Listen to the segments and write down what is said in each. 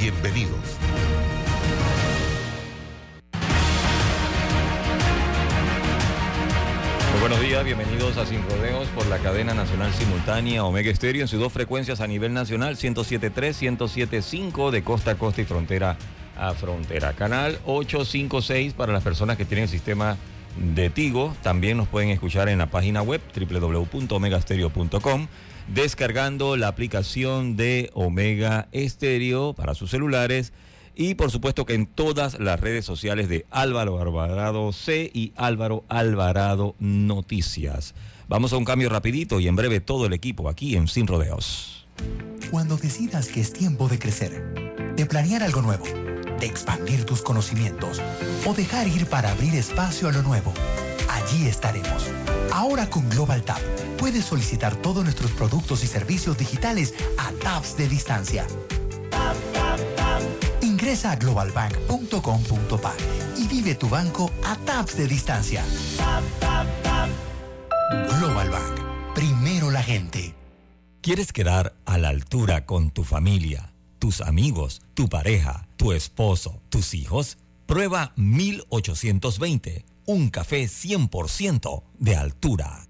Bienvenidos. Muy buenos días, bienvenidos a Sin Rodeos por la cadena nacional simultánea Omega Estéreo en sus dos frecuencias a nivel nacional, 107.3, 107.5 de costa a costa y frontera a frontera. Canal 856 para las personas que tienen el sistema de Tigo. También nos pueden escuchar en la página web www.omegastereo.com descargando la aplicación de Omega Estéreo para sus celulares y por supuesto que en todas las redes sociales de Álvaro Alvarado C y Álvaro Alvarado Noticias. Vamos a un cambio rapidito y en breve todo el equipo aquí en Sin Rodeos. Cuando decidas que es tiempo de crecer, de planear algo nuevo, de expandir tus conocimientos o dejar ir para abrir espacio a lo nuevo, allí estaremos. Ahora con Global Tap puedes solicitar todos nuestros productos y servicios digitales a tabs de distancia. Ingresa a globalbank.com.pa y vive tu banco a tabs de distancia. Global Bank. Primero la gente. ¿Quieres quedar a la altura con tu familia, tus amigos, tu pareja, tu esposo, tus hijos? Prueba 1820, un café 100% de altura.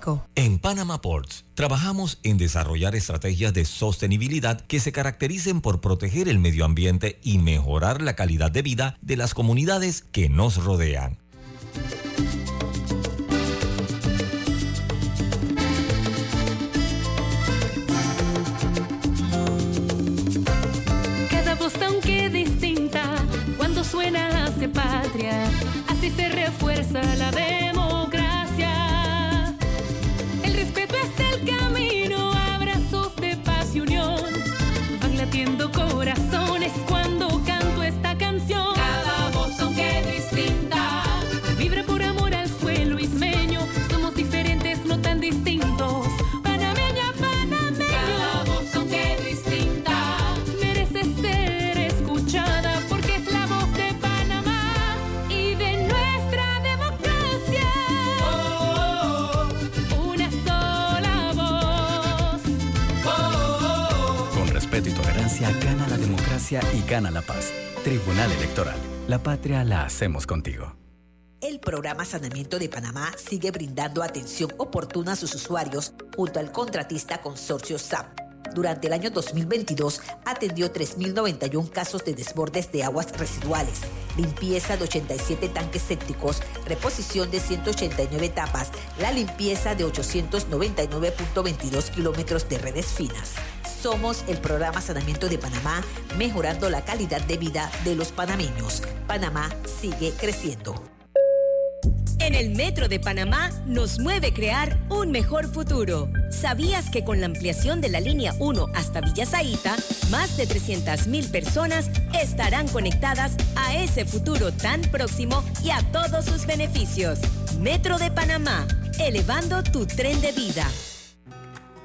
En Panama Ports trabajamos en desarrollar estrategias de sostenibilidad que se caractericen por proteger el medio ambiente y mejorar la calidad de vida de las comunidades que nos rodean. Cada voz aunque distinta, cuando suena hace patria, así se refuerza la democracia. El camino, abrazos de paz y unión, van latiendo corazones y gana la paz. Tribunal Electoral. La patria la hacemos contigo. El programa Sanamiento de Panamá sigue brindando atención oportuna a sus usuarios junto al contratista consorcio SAP. Durante el año 2022 atendió 3.091 casos de desbordes de aguas residuales, limpieza de 87 tanques sépticos, reposición de 189 tapas, la limpieza de 899.22 kilómetros de redes finas. Somos el programa Sanamiento de Panamá, mejorando la calidad de vida de los panameños. Panamá sigue creciendo. En el Metro de Panamá nos mueve crear un mejor futuro. ¿Sabías que con la ampliación de la línea 1 hasta Villa Zaita, más de 300.000 personas estarán conectadas a ese futuro tan próximo y a todos sus beneficios? Metro de Panamá, elevando tu tren de vida.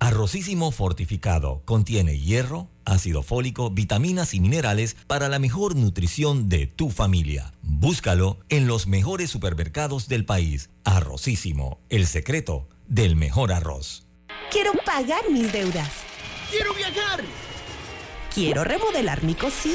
Arrocísimo fortificado contiene hierro, ácido fólico, vitaminas y minerales para la mejor nutrición de tu familia. Búscalo en los mejores supermercados del país. Arrocísimo, el secreto del mejor arroz. Quiero pagar mis deudas. Quiero viajar. Quiero remodelar mi cocina.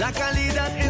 la calidad es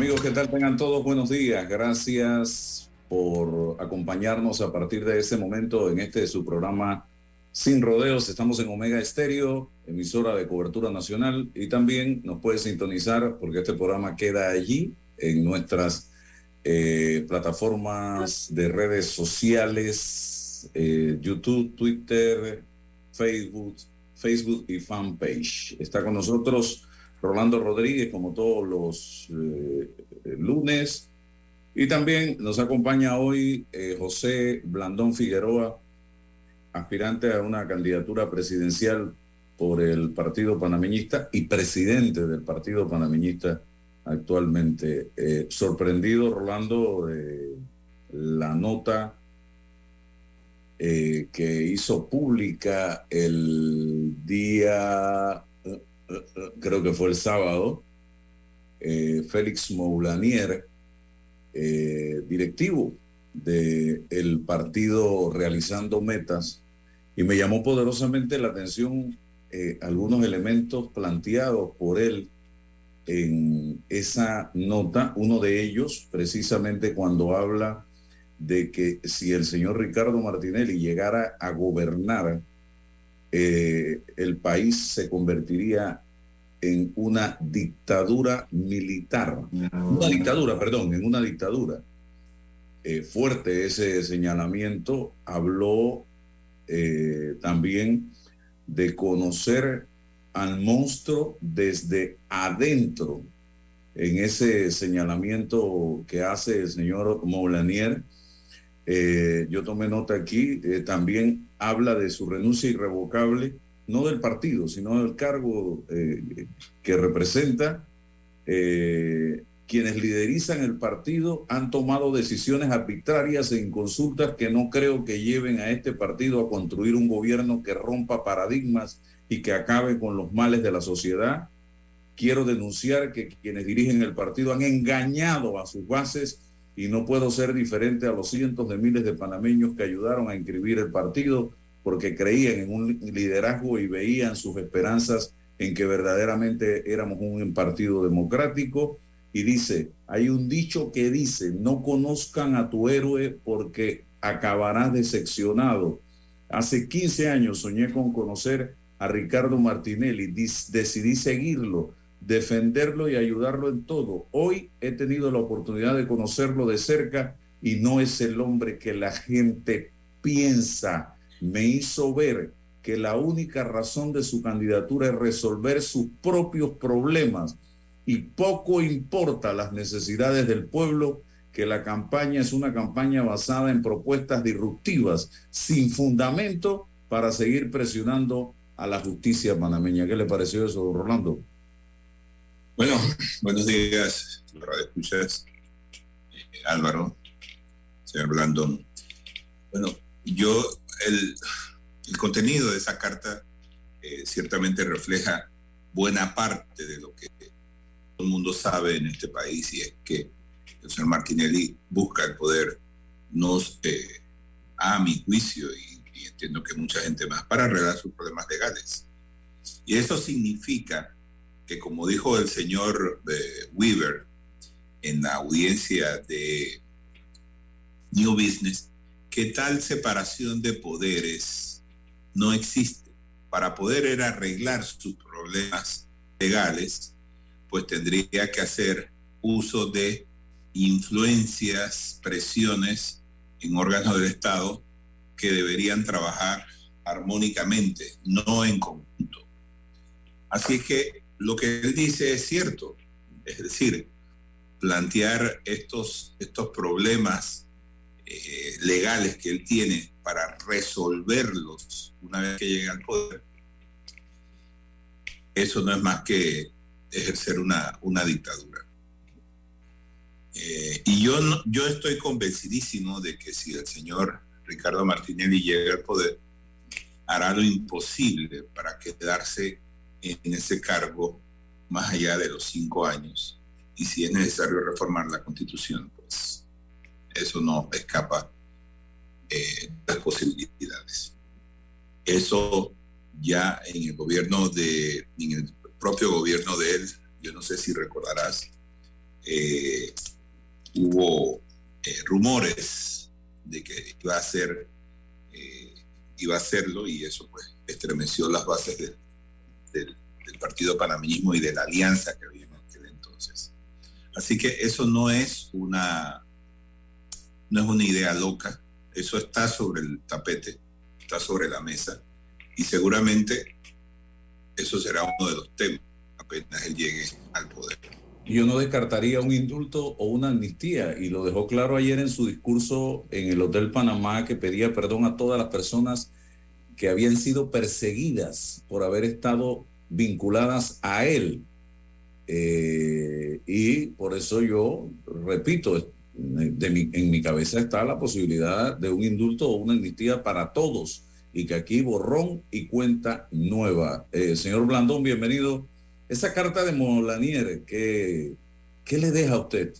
Amigos, ¿qué tal? Tengan todos buenos días. Gracias por acompañarnos a partir de este momento en este su programa Sin Rodeos. Estamos en Omega Estéreo, emisora de cobertura nacional, y también nos puede sintonizar porque este programa queda allí en nuestras eh, plataformas de redes sociales, eh, YouTube, Twitter, Facebook, Facebook y fanpage. Está con nosotros Rolando Rodríguez, como todos los eh, lunes. Y también nos acompaña hoy eh, José Blandón Figueroa, aspirante a una candidatura presidencial por el Partido Panameñista y presidente del Partido Panameñista actualmente. Eh, sorprendido, Rolando, de la nota que hizo pública el día creo que fue el sábado, eh, Félix Moulanier, eh, directivo del partido realizando metas, y me llamó poderosamente la atención eh, algunos elementos planteados por él en esa nota, uno de ellos precisamente cuando habla de que si el señor Ricardo Martinelli llegara a gobernar, el país se convertiría en una dictadura militar, una dictadura, perdón, en una dictadura. Eh, fuerte ese señalamiento, habló eh, también de conocer al monstruo desde adentro, en ese señalamiento que hace el señor Moulanier. yo tomé nota aquí, también habla de su renuncia irrevocable, no del partido, sino del cargo eh, que representa. Eh, quienes liderizan el partido han tomado decisiones arbitrarias e inconsultas que no creo que lleven a este partido a construir un gobierno que rompa paradigmas y que acabe con los males de la sociedad. Quiero denunciar que quienes dirigen el partido han engañado a sus bases y no puedo ser diferente a los cientos de miles de panameños que ayudaron a inscribir el partido porque creían en un liderazgo y veían sus esperanzas en que verdaderamente éramos un partido democrático. Y dice, hay un dicho que dice, no conozcan a tu héroe porque acabarás decepcionado. Hace 15 años soñé con conocer a Ricardo Martinelli, decidí seguirlo defenderlo y ayudarlo en todo. Hoy he tenido la oportunidad de conocerlo de cerca y no es el hombre que la gente piensa. Me hizo ver que la única razón de su candidatura es resolver sus propios problemas y poco importa las necesidades del pueblo, que la campaña es una campaña basada en propuestas disruptivas, sin fundamento, para seguir presionando a la justicia panameña. ¿Qué le pareció eso, Rolando? Bueno, buenos días, Radio Escuchas, eh, Álvaro, señor Blandón. Bueno, yo, el, el contenido de esa carta eh, ciertamente refleja buena parte de lo que todo el mundo sabe en este país y es que el señor Martinelli busca el poder, nos, eh, a mi juicio, y, y entiendo que mucha gente más, para arreglar sus problemas legales. Y eso significa que, como dijo el señor eh, Weaver en la audiencia de New Business, que tal separación de poderes no existe. Para poder arreglar sus problemas legales, pues tendría que hacer uso de influencias, presiones en órganos del Estado que deberían trabajar armónicamente, no en conjunto. Así que lo que él dice es cierto, es decir, plantear estos, estos problemas eh, legales que él tiene para resolverlos una vez que llegue al poder, eso no es más que ejercer una, una dictadura. Eh, y yo, yo estoy convencidísimo de que si el señor Ricardo Martinelli llega al poder, hará lo imposible para quedarse en ese cargo más allá de los cinco años. Y si es necesario reformar la constitución, eso no escapa eh, las posibilidades. Eso ya en el gobierno de, en el propio gobierno de él, yo no sé si recordarás, eh, hubo eh, rumores de que iba a ser iba a hacerlo y eso pues estremeció las bases de, del, del partido panameñismo y de la alianza que había en aquel entonces. Así que eso no es una no es una idea loca, eso está sobre el tapete, está sobre la mesa y seguramente eso será uno de los temas apenas él llegue al poder. Yo no descartaría un indulto o una amnistía y lo dejó claro ayer en su discurso en el Hotel Panamá que pedía perdón a todas las personas que habían sido perseguidas por haber estado vinculadas a él. Eh, y por eso yo repito, de mi, en mi cabeza está la posibilidad de un indulto o una amnistía para todos y que aquí borrón y cuenta nueva. Eh, señor Blandón, bienvenido. Esa carta de Molanier, ¿qué, ¿qué le deja a usted?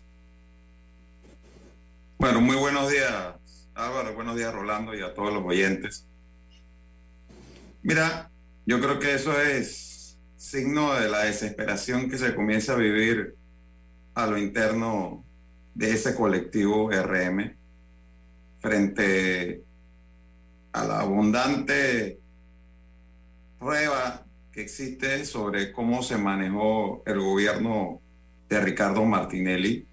Bueno, muy buenos días, Álvaro, buenos días, Rolando, y a todos los oyentes. Mira, yo creo que eso es signo de la desesperación que se comienza a vivir a lo interno de ese colectivo RM frente a la abundante prueba que existe sobre cómo se manejó el gobierno de Ricardo Martinelli,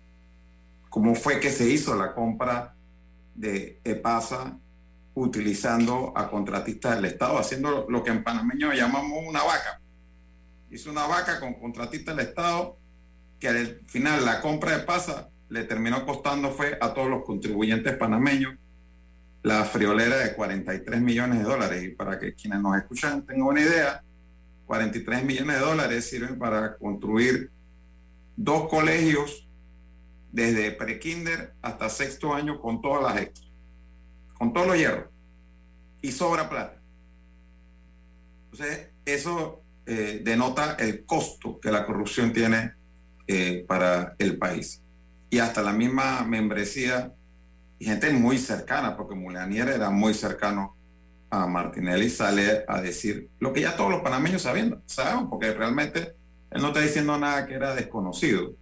cómo fue que se hizo la compra de EPASA utilizando a contratistas del Estado, haciendo lo que en panameño llamamos una vaca. Hizo una vaca con contratistas del Estado que al final la compra de EPASA le terminó costando fue a todos los contribuyentes panameños la friolera de 43 millones de dólares. Y para que quienes nos escuchan tengan una idea, 43 millones de dólares sirven para construir dos colegios desde prekinder hasta sexto año con todas las extras, con todos los hierros. Y sobra plata. Entonces, eso eh, denota el costo que la corrupción tiene eh, para el país. Y hasta la misma membresía y gente muy cercana, porque Mulanier era muy cercano a Martinelli, sale a decir lo que ya todos los panameños sabiendo, saben, porque realmente él no está diciendo nada que era desconocido.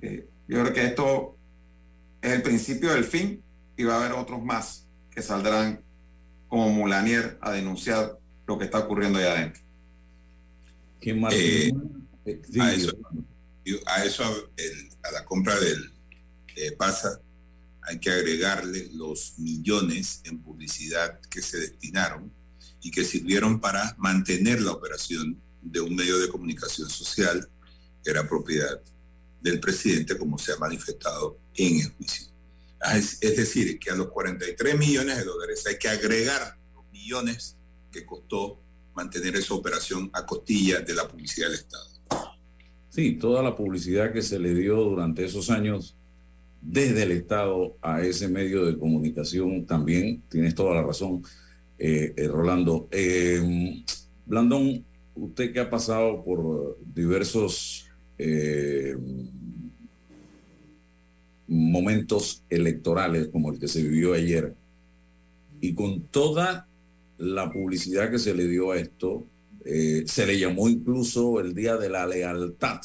Eh, yo creo que esto es el principio del fin y va a haber otros más que saldrán como Mulanier a denunciar lo que está ocurriendo allá adentro. Que Martinelli, a eso, a, eso el- a la compra del PASA hay que agregarle los millones en publicidad que se destinaron y que sirvieron para mantener la operación de un medio de comunicación social que era propiedad del presidente, como se ha manifestado en el juicio. Ah, Es, es decir, que a los 43 millones de dólares hay que agregar los millones que costó mantener esa operación a costilla de la publicidad del Estado. Sí, toda la publicidad que se le dio durante esos años desde el Estado a ese medio de comunicación también, tienes toda la razón, eh, eh, Rolando. Eh, Blandón, usted que ha pasado por diversos eh, momentos electorales como el que se vivió ayer, y con toda la publicidad que se le dio a esto, eh, se le llamó incluso el Día de la Lealtad.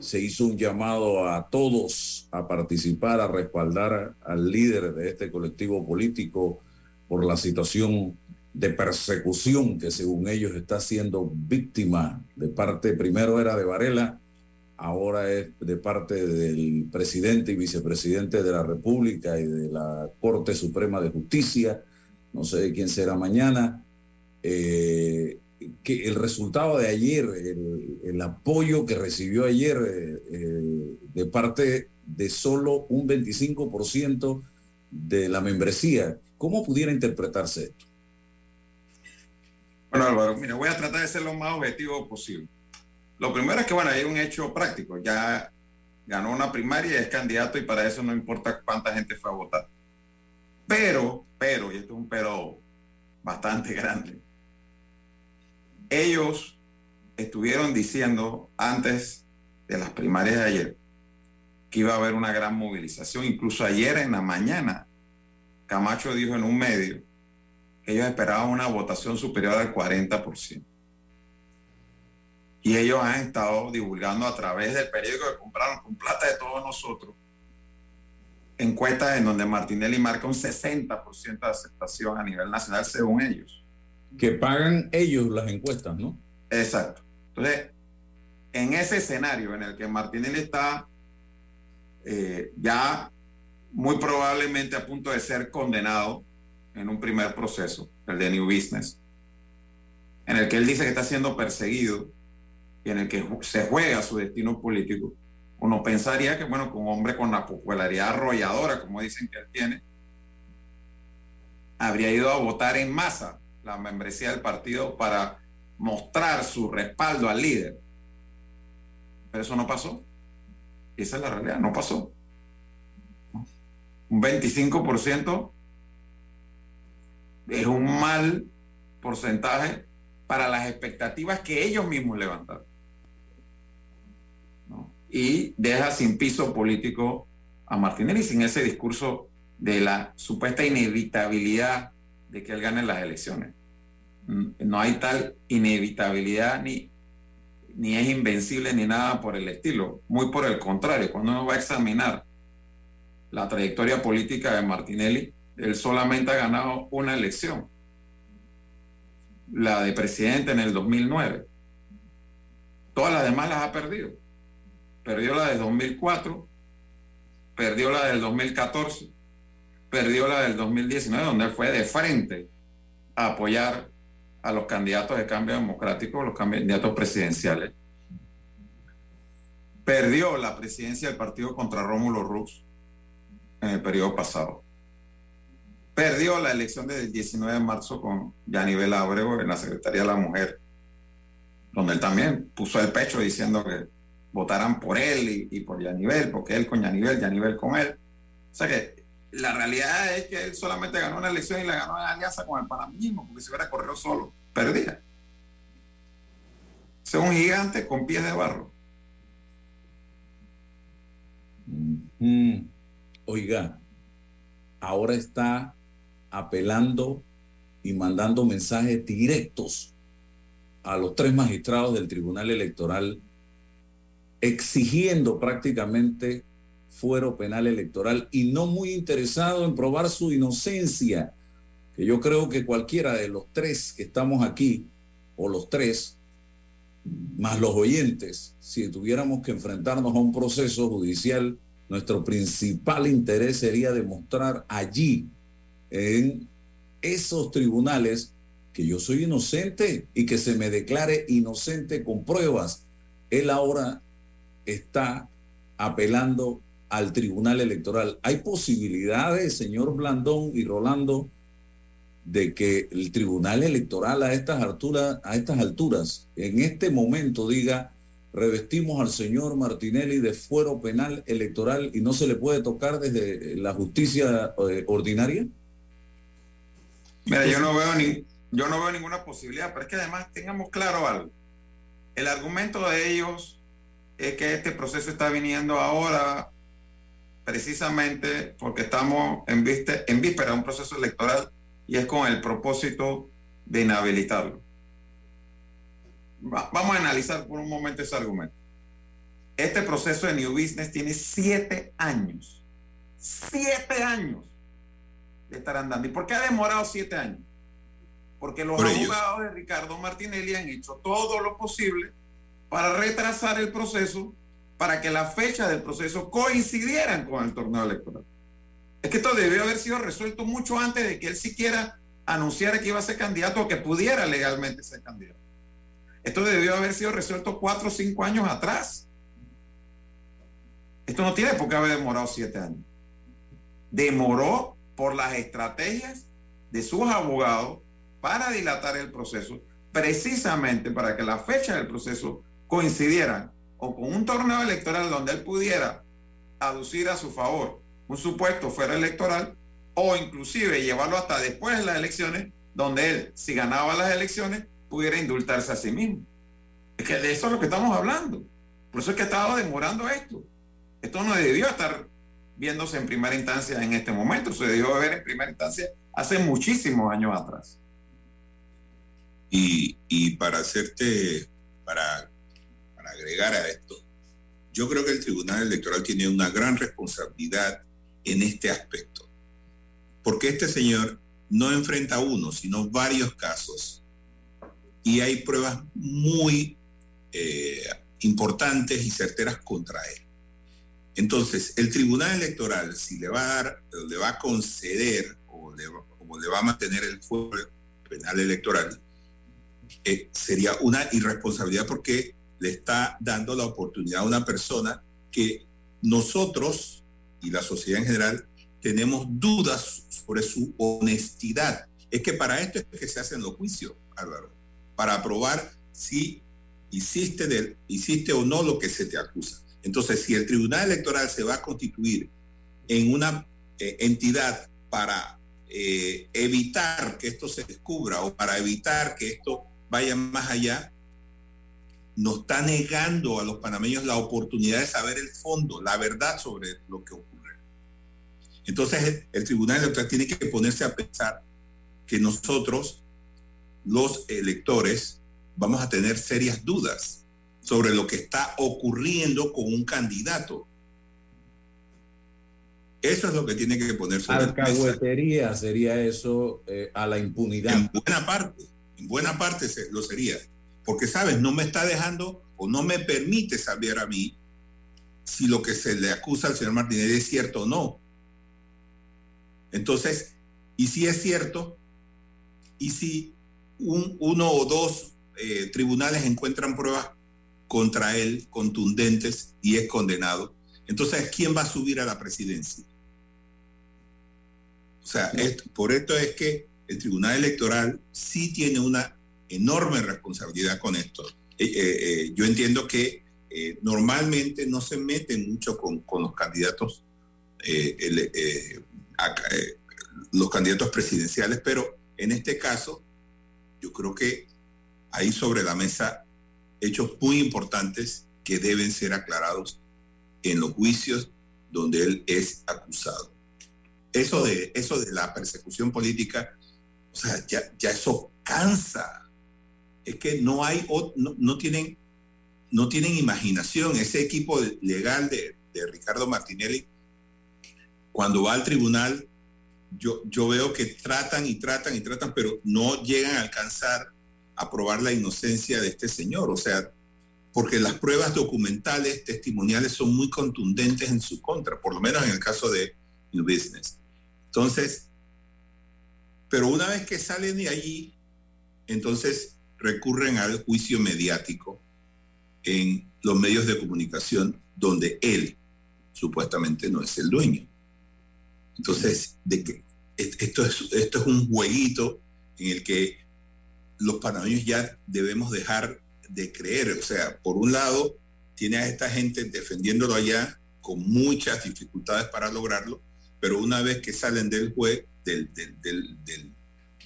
Se hizo un llamado a todos a participar, a respaldar al líder de este colectivo político por la situación de persecución que según ellos está siendo víctima. De parte, primero era de Varela, ahora es de parte del presidente y vicepresidente de la República y de la Corte Suprema de Justicia, no sé quién será mañana, eh, que el resultado de ayer, el, el apoyo que recibió ayer eh, eh, de parte de solo un 25% de la membresía, ¿cómo pudiera interpretarse esto? Bueno, Álvaro, mira, voy a tratar de ser lo más objetivo posible. Lo primero es que, bueno, hay un hecho práctico. Ya ganó una primaria es candidato y para eso no importa cuánta gente fue a votar. Pero, pero, y esto es un pero bastante grande, ellos estuvieron diciendo antes de las primarias de ayer que iba a haber una gran movilización. Incluso ayer en la mañana, Camacho dijo en un medio que ellos esperaban una votación superior al 40%. Y ellos han estado divulgando a través del periódico que compraron con plata de todos nosotros encuestas en donde Martinelli marca un 60% de aceptación a nivel nacional según ellos. Que pagan ellos las encuestas, ¿no? Exacto. Entonces, en ese escenario en el que Martinelli está eh, ya muy probablemente a punto de ser condenado en un primer proceso, el de New Business, en el que él dice que está siendo perseguido y en el que se juega su destino político, uno pensaría que, bueno, con un hombre con la popularidad arrolladora, como dicen que él tiene, habría ido a votar en masa la membresía del partido para mostrar su respaldo al líder. Pero eso no pasó. Esa es la realidad, no pasó. Un 25% es un mal porcentaje para las expectativas que ellos mismos levantaron. Y deja sin piso político a Martinelli sin ese discurso de la supuesta inevitabilidad de que él gane las elecciones. No hay tal inevitabilidad ni, ni es invencible ni nada por el estilo. Muy por el contrario, cuando uno va a examinar la trayectoria política de Martinelli, él solamente ha ganado una elección, la de presidente en el 2009. Todas las demás las ha perdido. Perdió la del 2004, perdió la del 2014, perdió la del 2019, donde fue de frente a apoyar a los candidatos de cambio democrático, los candidatos presidenciales. Perdió la presidencia del partido contra Rómulo Rux en el periodo pasado. Perdió la elección del 19 de marzo con Yanivel Ábrego en la Secretaría de la Mujer, donde él también puso el pecho diciendo que votaran por él y, y por Yanivel, porque él con Yanivel, Yanivel con él. O sea que la realidad es que él solamente ganó una elección y la ganó en alianza con el panameñismo, porque si hubiera corrido solo, perdía. Es un gigante con pies de barro. Mm, Oiga, ahora está apelando y mandando mensajes directos a los tres magistrados del Tribunal Electoral exigiendo prácticamente fuero penal electoral y no muy interesado en probar su inocencia, que yo creo que cualquiera de los tres que estamos aquí, o los tres, más los oyentes, si tuviéramos que enfrentarnos a un proceso judicial, nuestro principal interés sería demostrar allí, en esos tribunales, que yo soy inocente y que se me declare inocente con pruebas. Él ahora está apelando al Tribunal Electoral. ¿Hay posibilidades, señor Blandón y Rolando, de que el Tribunal Electoral a estas alturas, a estas alturas, en este momento diga, revestimos al señor Martinelli de fuero penal electoral y no se le puede tocar desde la justicia eh, ordinaria? Mira, yo no veo ni, yo no veo ninguna posibilidad, pero es que además tengamos claro algo. El argumento de ellos es que este proceso está viniendo ahora precisamente porque estamos en, viste, en víspera de un proceso electoral y es con el propósito de inhabilitarlo. vamos a analizar por un momento ese argumento. Este proceso de New Business tiene siete años. Siete años de estar andando. ¿Y por qué ha demorado siete años? Porque los abogados de Ricardo Martinelli han hecho todo lo posible para retrasar el proceso para que la fecha del proceso coincidieran con el torneo electoral. Es que esto debió haber sido resuelto mucho antes de que él siquiera anunciara que iba a ser candidato o que pudiera legalmente ser candidato. Esto debió haber sido resuelto cuatro o cinco años atrás. Esto no tiene por qué haber demorado siete años. Demoró por las estrategias de sus abogados para dilatar el proceso, precisamente para que la fecha del proceso coincidieran o con un torneo electoral donde él pudiera aducir a su favor un supuesto fuera electoral o inclusive llevarlo hasta después de las elecciones, donde él, si ganaba las elecciones, pudiera indultarse a sí mismo. Es que de eso es lo que estamos hablando. Por eso es que ha estado demorando esto. Esto no debió estar viéndose en primera instancia en este momento, se debió ver en primera instancia hace muchísimos años atrás. Y, y para hacerte, para agregar a esto, yo creo que el Tribunal Electoral tiene una gran responsabilidad en este aspecto. Porque este señor no enfrenta uno, sino varios casos. Y hay pruebas muy eh, importantes y certeras contra él. Entonces, el Tribunal Electoral, si le va a dar, le va a conceder o le, le va a mantener el fuero penal electoral, eh, sería una irresponsabilidad porque le está dando la oportunidad a una persona que nosotros y la sociedad en general tenemos dudas sobre su honestidad. Es que para esto es que se hacen los juicios, Álvaro, para probar si hiciste, hiciste o no lo que se te acusa. Entonces, si el Tribunal Electoral se va a constituir en una eh, entidad para eh, evitar que esto se descubra o para evitar que esto vaya más allá, nos está negando a los panameños la oportunidad de saber el fondo, la verdad sobre lo que ocurre. Entonces el, Tribunal Electoral tiene que ponerse a pensar que nosotros, los electores, vamos a tener serias dudas sobre lo que está ocurriendo con un candidato. Eso es lo que tiene que ponerse Alcahuetería sería eso eh, a la impunidad. En buena parte, en buena parte lo sería. Porque, ¿sabes? No me está dejando o no me permite saber a mí si lo que se le acusa al señor Martínez es cierto o no. Entonces, y si es cierto, y si un, uno o dos eh, tribunales encuentran pruebas contra él contundentes y es condenado, entonces, ¿quién va a subir a la presidencia? O sea, por esto es que el Tribunal Electoral sí tiene una enorme responsabilidad con esto. Eh, eh, yo entiendo que normalmente no se meten mucho con, los candidatos eh, los candidatos presidenciales, pero en este caso yo creo que hay sobre la mesa hechos muy importantes que deben ser aclarados en los juicios donde él es acusado. Eso de, eso de la persecución política, o sea, ya eso cansa. Es que no hay, no, no, tienen, no tienen imaginación. Ese equipo legal de, de Ricardo Martinelli cuando va al tribunal, yo, yo veo que tratan y tratan y tratan, pero no llegan a alcanzar a probar la inocencia de este señor. O sea, porque las pruebas documentales, testimoniales son muy contundentes en su contra, por lo menos en el caso de New Business. Entonces, pero una vez que salen de allí, entonces recurren al juicio mediático en los medios de comunicación donde él supuestamente no es el dueño. Entonces, de que esto es, esto es un jueguito en el que los panameños ya debemos dejar de creer. O sea, por un lado, tiene a esta gente defendiéndolo allá con muchas dificultades para lograrlo, pero una vez que salen del juez, del, del,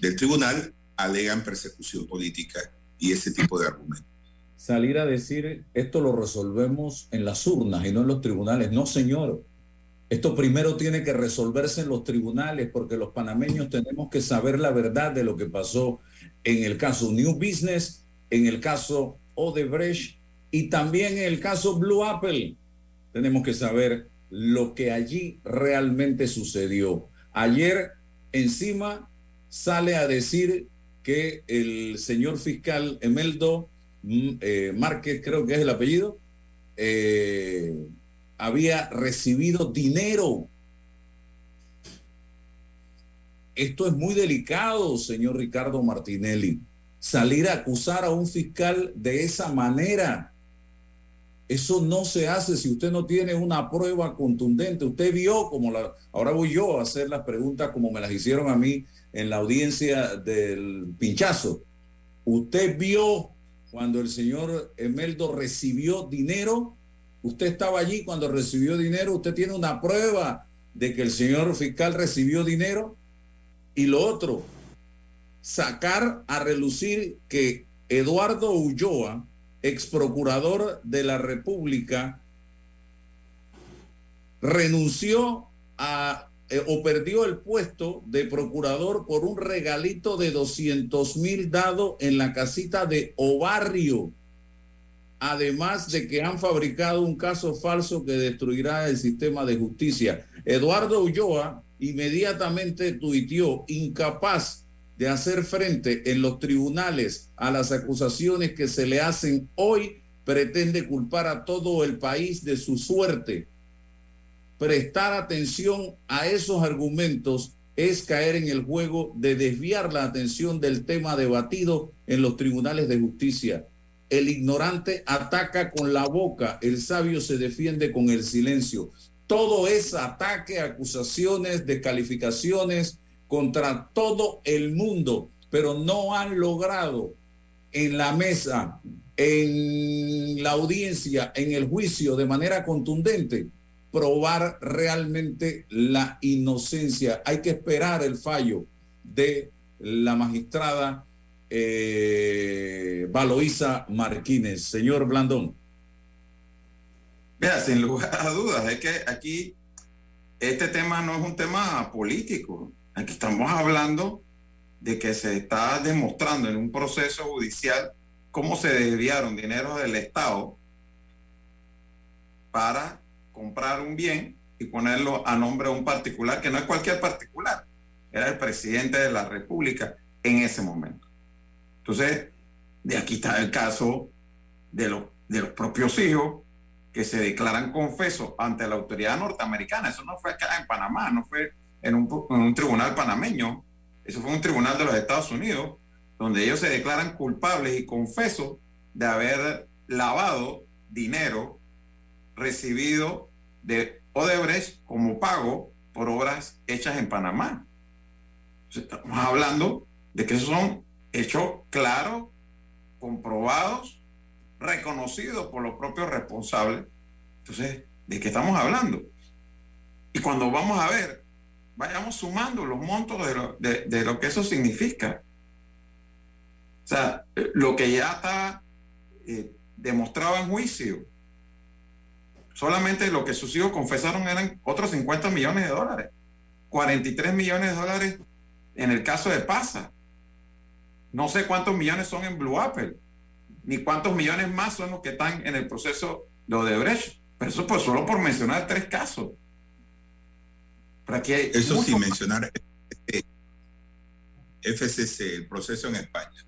del, tribunal, alegan persecución política y ese tipo de argumentos. Salir a decir, esto lo resolvemos en las urnas y no en los tribunales. No, señor. Esto primero tiene que resolverse en los tribunales porque los panameños tenemos que saber la verdad de lo que pasó en el caso New Business, en el caso Odebrecht y también en el caso Blue Apple. Tenemos que saber lo que allí realmente sucedió. Ayer encima sale a decir que el señor fiscal Emeldo mm, eh, Márquez, creo que es el apellido, eh, había recibido dinero. Esto es muy delicado, señor Ricardo Martinelli. Salir a acusar a un fiscal de esa manera. Eso no se hace si usted no tiene una prueba contundente. Usted vio como la... Ahora voy yo a hacer las preguntas como me las hicieron a mí en la audiencia del pinchazo. Usted vio cuando el señor Emeldo recibió dinero Usted estaba allí cuando recibió dinero, usted tiene una prueba de que el señor fiscal recibió dinero. Y lo otro, sacar a relucir que Eduardo Ulloa, ex procurador de la República, renunció a eh, o perdió el puesto de procurador por un regalito de 200 mil dado en la casita de Obarrio además de que han fabricado un caso falso que destruirá el sistema de justicia. Eduardo Ulloa inmediatamente tuiteó, incapaz de hacer frente en los tribunales a las acusaciones que se le hacen hoy, pretende culpar a todo el país de su suerte. Prestar atención a esos argumentos es caer en el juego de desviar la atención del tema debatido en los tribunales de justicia. El ignorante ataca con la boca, el sabio se defiende con el silencio. Todo es ataque, acusaciones, descalificaciones contra todo el mundo, pero no han logrado en la mesa, en la audiencia, en el juicio de manera contundente probar realmente la inocencia. Hay que esperar el fallo de la magistrada eh, Valoisa Martínez. Señor Blandón. Mira, sin lugar a dudas, es que aquí este tema no es un tema político. Aquí estamos hablando de que se está demostrando en un proceso judicial cómo se desviaron dinero del Estado para comprar un bien y ponerlo a nombre de un particular, que no es cualquier particular, era el presidente de la República en ese momento. Entonces, de aquí está el caso de, de los propios hijos que se declaran confesos ante la autoridad norteamericana. Eso no fue acá en Panamá, no fue en un, tribunal panameño, eso fue un tribunal de los Estados Unidos, donde ellos se declaran culpables y confesos de haber lavado dinero recibido de Odebrecht como pago por obras hechas en Panamá. estamos hablando de que son hechos claros, comprobados, reconocidos por los propios responsables. Entonces, ¿de qué estamos hablando? Y cuando vamos a ver, vayamos sumando los montos de lo, de, lo que eso significa. O sea, lo que ya está eh, demostrado en juicio, solamente lo que sus hijos confesaron eran otros 50 millones de dólares. 43 millones de dólares en el caso de Pasa. No sé cuántos millones son en Blue Apple, ni cuántos millones más son los que están en el proceso de Odebrecht. Pero eso pues solo por mencionar tres casos. Pero aquí eso sin mencionar FCC, el proceso en España.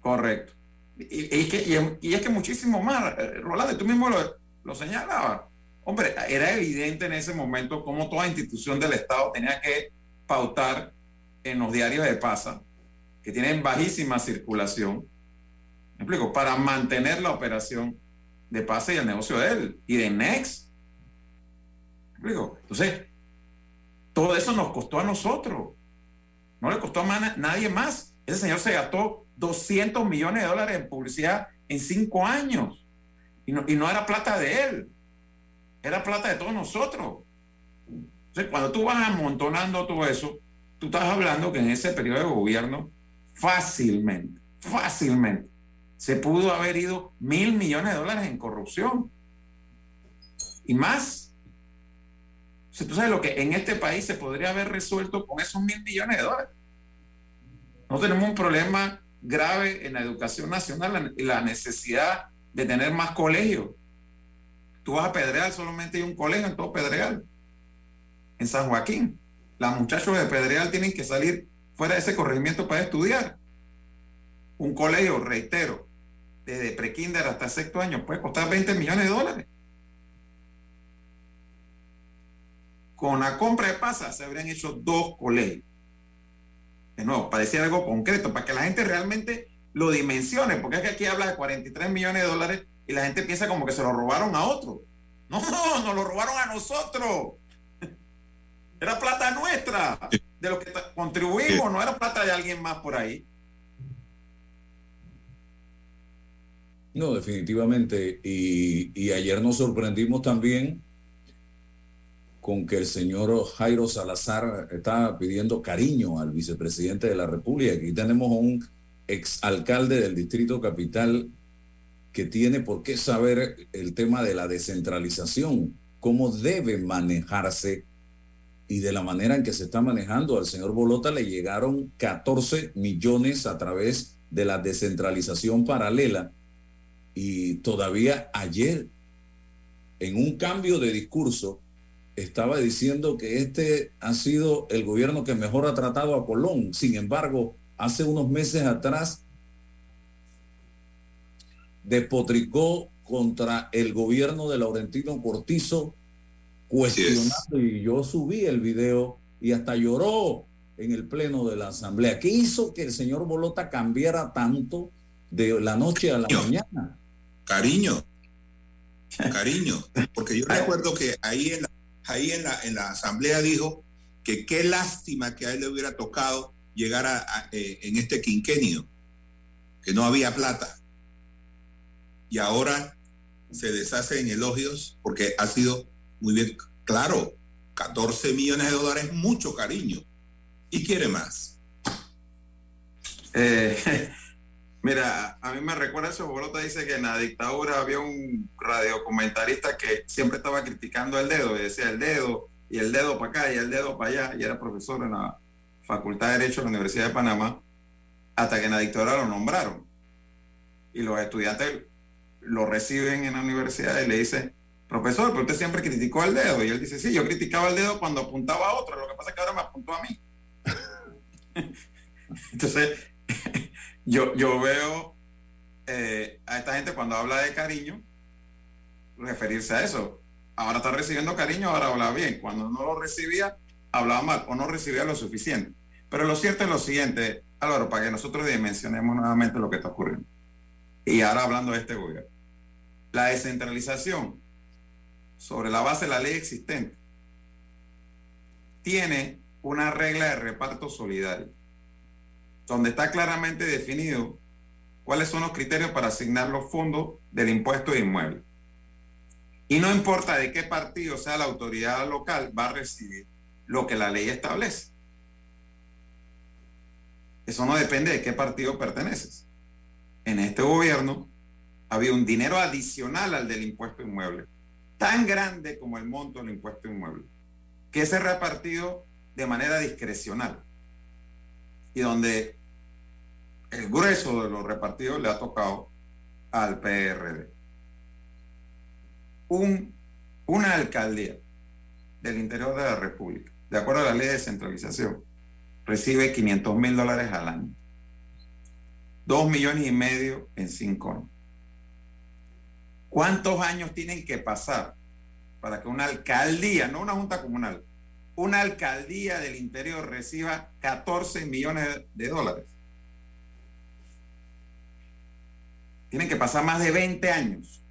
Correcto. Y, y es, que, y, y es que muchísimo más, eh, Rolando, tú mismo lo, lo señalabas. Hombre, era evidente en ese momento cómo toda institución del Estado tenía que pautar en los diarios de pasa, que tienen bajísima circulación, ¿me explico? Para mantener la operación de pase y el negocio de él y de Next. ¿Me explico? Entonces, todo eso nos costó a nosotros. No le costó a nadie más. Ese señor se gastó 200 millones de dólares en publicidad en cinco años. Y no, y no era plata de él, era plata de todos nosotros. Entonces, cuando tú vas amontonando todo eso, tú estás hablando que en ese periodo de gobierno, fácilmente, fácilmente, se pudo haber ido mil millones de dólares en corrupción. Y más. O tú sabes lo que en este país se podría haber resuelto con esos mil millones de dólares. No tenemos un problema grave en la educación nacional y la necesidad de tener más colegios. Tú vas a Pedregal, solamente hay un colegio en todo Pedregal. En San Joaquín. Los muchachos de Pedregal tienen que salir fuera de ese corregimiento para estudiar. Un colegio, reitero, desde prekinder hasta sexto año puede costar 20 millones de dólares. Con la compra de pasas se habrían hecho dos colegios. De nuevo, para decir algo concreto, para que la gente realmente lo dimensione, porque es que aquí habla de 43 millones de dólares y la gente piensa como que se lo robaron a otro. No, nos lo robaron a nosotros. Era plata nuestra, de lo que contribuimos, no era plata de alguien más por ahí. No, definitivamente. Y, y ayer nos sorprendimos también con que el señor Jairo Salazar estaba pidiendo cariño al vicepresidente de la República. Aquí tenemos a un exalcalde del Distrito Capital que tiene por qué saber el tema de la descentralización, cómo debe manejarse y de la manera en que se está manejando. Al señor Bolota le llegaron 14 millones a través de la descentralización paralela y todavía ayer, en un cambio de discurso, estaba diciendo que este ha sido el gobierno que mejor ha tratado a Colón. Sin embargo, hace unos meses atrás despotricó contra el gobierno de Laurentino Cortizo, cuestionando, y yo subí el video y hasta lloró en el pleno de la asamblea. ¿Qué hizo que el señor Bolota cambiara tanto de la noche a la mañana? Cariño. Cariño. Porque yo recuerdo que ahí en la, ahí en la, en la asamblea dijo que qué lástima que a él le hubiera tocado llegar a, eh, en este quinquenio, que no había plata. Y ahora se deshace en elogios porque ha sido muy bien claro. 14 millones de dólares, mucho cariño. Y quiere más. Eh, mira, a mí me recuerda eso, Bolota dice que en la dictadura había un radiocomentarista que siempre estaba criticando el dedo, y decía el dedo, y el dedo para acá, y el dedo para allá, y era profesor en la Facultad de Derecho de la Universidad de Panamá, hasta que en la dictadura lo nombraron. Y los estudiantes lo reciben en la universidad y le dicen, profesor, pero usted siempre criticó el dedo. Y él dice, sí, yo criticaba el dedo cuando apuntaba a otro, lo que pasa es que ahora me apuntó a mí. Entonces, yo, yo veo eh, a esta gente cuando habla de cariño, referirse a eso. Ahora está recibiendo cariño, ahora habla bien. Cuando no lo recibía, hablaba mal o no recibía lo suficiente. Pero lo cierto es lo siguiente, Álvaro, para que nosotros dimensionemos nuevamente lo que está ocurriendo. Y ahora hablando de este gobierno. La descentralización sobre la base de la ley existente tiene una regla de reparto solidario, donde está claramente definido cuáles son los criterios para asignar los fondos del impuesto de inmueble. Y no importa de qué partido sea la autoridad local, va a recibir lo que la ley establece. Eso no depende de qué partido perteneces. En este gobierno había un dinero adicional al del impuesto inmueble, tan grande como el monto del impuesto inmueble, que se repartido de manera discrecional y donde el grueso de los repartidos le ha tocado al PRD. Un, una alcaldía del interior de la República, de acuerdo a la ley de descentralización, recibe 500 mil dólares al año. dos millones y medio en cinco años. ¿Cuántos años tienen que pasar para que una alcaldía, no una junta comunal, una alcaldía del interior reciba 14 millones de dólares? Tienen que pasar más de 20 años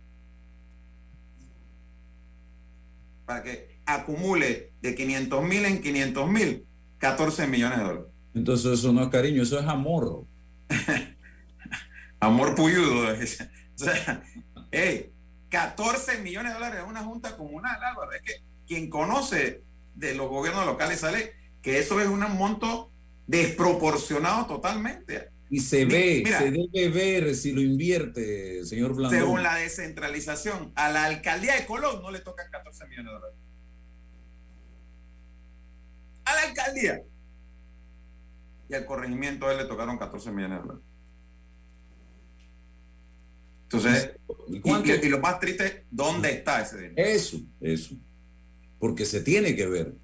para que acumule de 500 mil en 500 mil 14 millones de dólares. Entonces eso no es cariño, eso es amor. amor puyudo. O sea, hey, 14 millones de dólares en una junta comunal, Álvaro. Es que quien conoce de los gobiernos locales sabe que eso es un monto desproporcionado totalmente. Y se ve, se debe ver si lo invierte, señor Blandón. Según la descentralización, a la alcaldía de Colón no le tocan 14 millones de dólares. A la alcaldía. Y al corregimiento a él le tocaron 14 millones de dólares. Entonces, y, lo más triste, ¿dónde está ese dinero? Eso, eso. Porque se tiene que ver.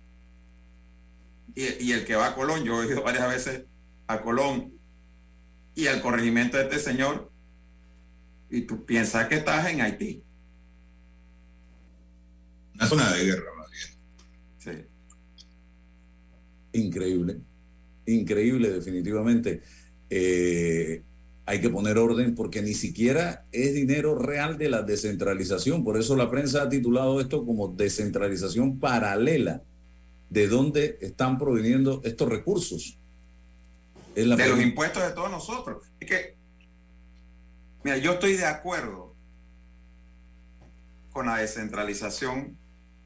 Y, y, el que va a Colón, yo he ido varias veces a Colón y al corregimiento de este señor, y tú piensas que estás en Haití. Una zona de guerra, más bien. Sí. Increíble, increíble definitivamente. Eh, hay que poner orden porque ni siquiera es dinero real de la descentralización. Por eso la prensa ha titulado esto como descentralización paralela. ¿De dónde están proveniendo estos recursos? de los impuestos de todos nosotros. Es que, mira, yo estoy de acuerdo con la descentralización,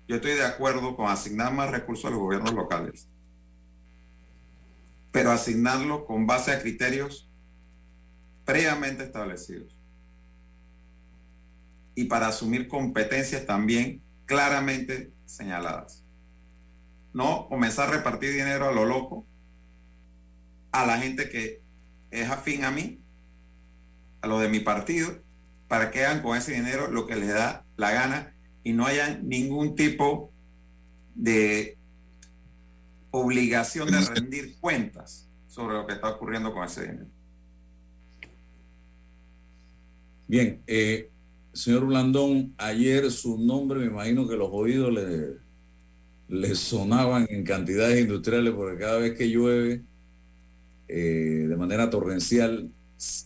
yo estoy de acuerdo con asignar más recursos a los gobiernos locales, pero asignarlo con base a criterios previamente establecidos. Y para asumir competencias también claramente señaladas. No comenzar a repartir dinero a lo loco a la gente que es afín a mí, a los de mi partido, para que hagan con ese dinero lo que les da la gana y no haya ningún tipo de obligación de rendir cuentas sobre lo que está ocurriendo con ese dinero. Bien, eh, señor Blandón, ayer su nombre me imagino que los oídos le, le sonaban en cantidades industriales porque cada vez que llueve eh, de manera torrencial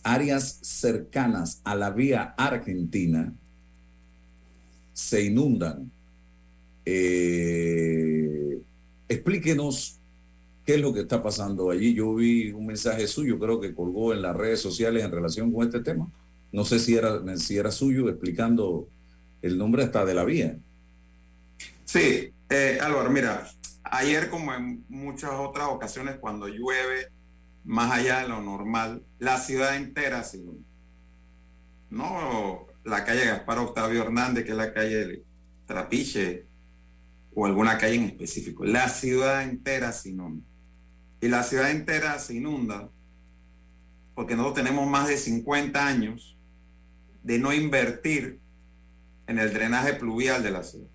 áreas cercanas a la vía argentina se inundan. Eh, explíquenos qué es lo que está pasando allí. Yo vi un mensaje suyo, creo que colgó en las redes sociales en relación con este tema. No sé si era, si era suyo explicando el nombre hasta de la vía. Sí, eh, Álvaro, mira, ayer como en muchas otras ocasiones cuando llueve, más allá de lo normal, la ciudad entera se No la calle Gaspar Octavio Hernández, que es la calle Trapiche, o alguna calle en específico. La ciudad entera se inunda. Y la ciudad entera se inunda porque nosotros tenemos más de 50 años de no invertir en el drenaje pluvial de la ciudad.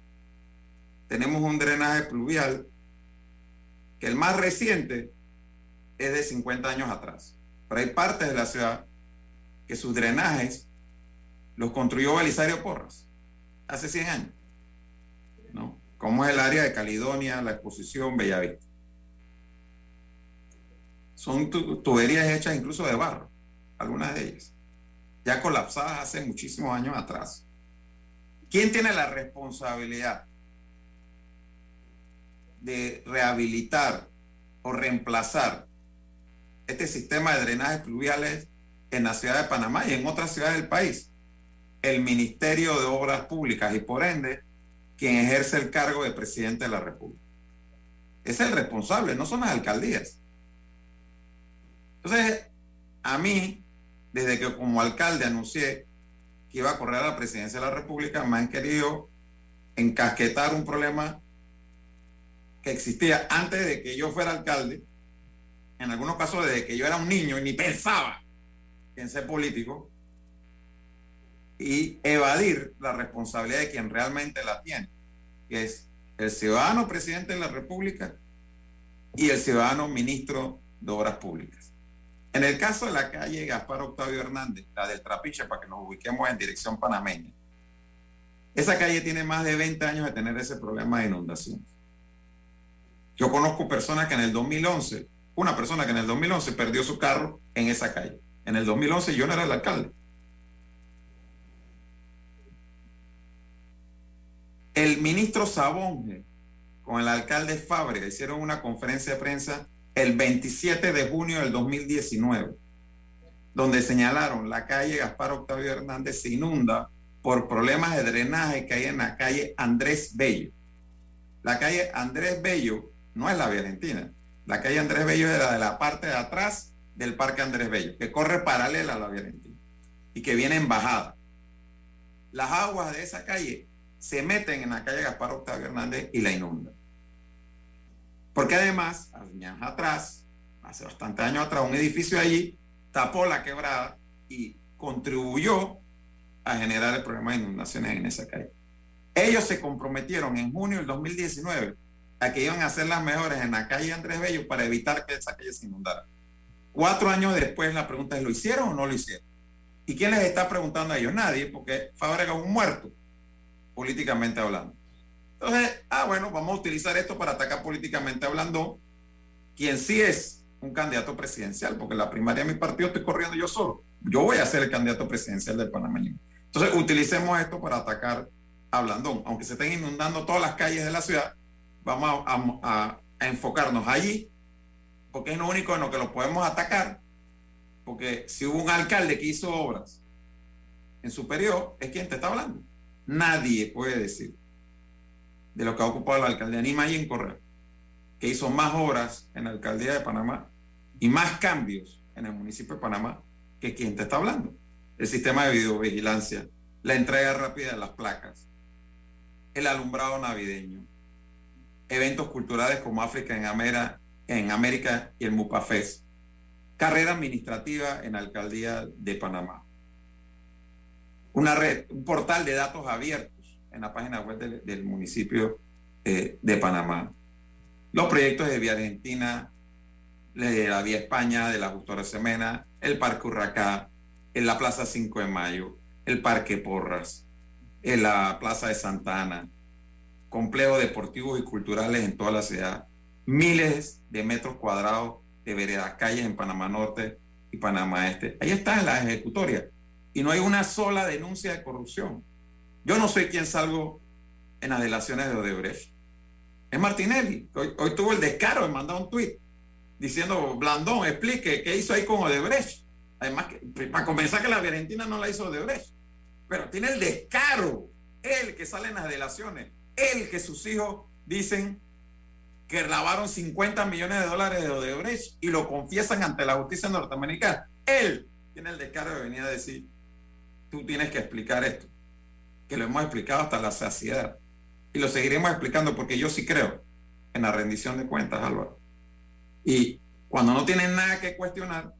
Tenemos un drenaje pluvial que el más reciente es de 50 años atrás. Pero hay partes de la ciudad que sus drenajes los construyó Belisario Porras hace 100 años. ¿no? Como es el área de Caledonia, la exposición Bellavista. Son tuberías hechas incluso de barro, algunas de ellas, ya colapsadas hace muchísimos años atrás. ¿Quién tiene la responsabilidad de rehabilitar o reemplazar este sistema de drenajes pluviales en la ciudad de Panamá y en otras ciudades del país. El Ministerio de Obras Públicas y por ende quien ejerce el cargo de presidente de la República. Es el responsable, no son las alcaldías. Entonces, a mí, desde que como alcalde anuncié que iba a correr a la presidencia de la República, me han querido encasquetar un problema que existía antes de que yo fuera alcalde en algunos casos desde que yo era un niño y ni pensaba en ser político, y evadir la responsabilidad de quien realmente la tiene, que es el ciudadano presidente de la República y el ciudadano ministro de Obras Públicas. En el caso de la calle Gaspar Octavio Hernández, la del Trapiche, para que nos ubiquemos en dirección panameña, esa calle tiene más de 20 años de tener ese problema de inundación. Yo conozco personas que en el 2011, una persona que en el 2011 perdió su carro en esa calle. En el 2011 yo no era el alcalde. El ministro Sabonge con el alcalde Fábrega hicieron una conferencia de prensa el 27 de junio del 2019, donde señalaron la calle Gaspar Octavio Hernández se inunda por problemas de drenaje que hay en la calle Andrés Bello. La calle Andrés Bello no es la Valentina. La calle Andrés Bello es la de la parte de atrás del Parque Andrés Bello, que corre paralela a la Valentina y que viene en bajada. Las aguas de esa calle se meten en la calle Gaspar Octavio Hernández y la inundan. Porque además, años atrás, hace bastante años atrás, un edificio allí tapó la quebrada y contribuyó a generar el problema de inundaciones en esa calle. Ellos se comprometieron en junio del 2019 a que iban a hacer las mejores en la calle Andrés Bello para evitar que esa calle se inundara. Cuatro años después la pregunta es, ¿lo hicieron o no lo hicieron? ¿Y quién les está preguntando a ellos? Nadie, porque Fábrega es un muerto, políticamente hablando. Entonces, ah, bueno, vamos a utilizar esto para atacar políticamente hablando quien sí es un candidato presidencial, porque la primaria de mi partido estoy corriendo yo solo. Yo voy a ser el candidato presidencial del panameño. Entonces, utilicemos esto para atacar a Blandón. Aunque se estén inundando todas las calles de la ciudad, vamos a, a enfocarnos allí, porque es lo único en lo que lo podemos atacar, porque si hubo un alcalde que hizo obras en su periodo, es quien te está hablando. Nadie puede decir de lo que ha ocupado la alcaldía, ni en Correa, que hizo más obras en la alcaldía de Panamá y más cambios en el municipio de Panamá que quien te está hablando. El sistema de videovigilancia, la entrega rápida de las placas, el alumbrado navideño, eventos culturales como África en en América y el Mupafes, carrera administrativa en la alcaldía de Panamá, una red, un portal de datos abiertos en la página web del, municipio eh, de Panamá. Los proyectos de Vía Argentina, de la Vía España, de la Justora Semena, el Parque Urracá, en la Plaza 5 de Mayo, el Parque Porras, en la Plaza de Santa Ana, complejos deportivos y culturales en toda la ciudad, miles de metros cuadrados de veredas, calles en Panamá Norte y Panamá Este. Ahí está la ejecutoria. Y no hay una sola denuncia de corrupción. Yo no soy quien salgo en las delaciones de Odebrecht. Es Martinelli. Hoy, hoy tuvo el descaro de mandar un tuit diciendo, Blandón, explique qué hizo ahí con Odebrecht. Además, para comenzar que la Valentina no la hizo Odebrecht. Pero tiene el descaro, él que sale en las delaciones, él que sus hijos dicen que lavaron 50 millones de dólares de Odebrecht y lo confiesan ante la justicia norteamericana. Él tiene el descaro de venir a decir, tú tienes que explicar esto que lo hemos explicado hasta la saciedad. Y lo seguiremos explicando porque yo sí creo en la rendición de cuentas, Álvaro. Y cuando no tienen nada que cuestionar,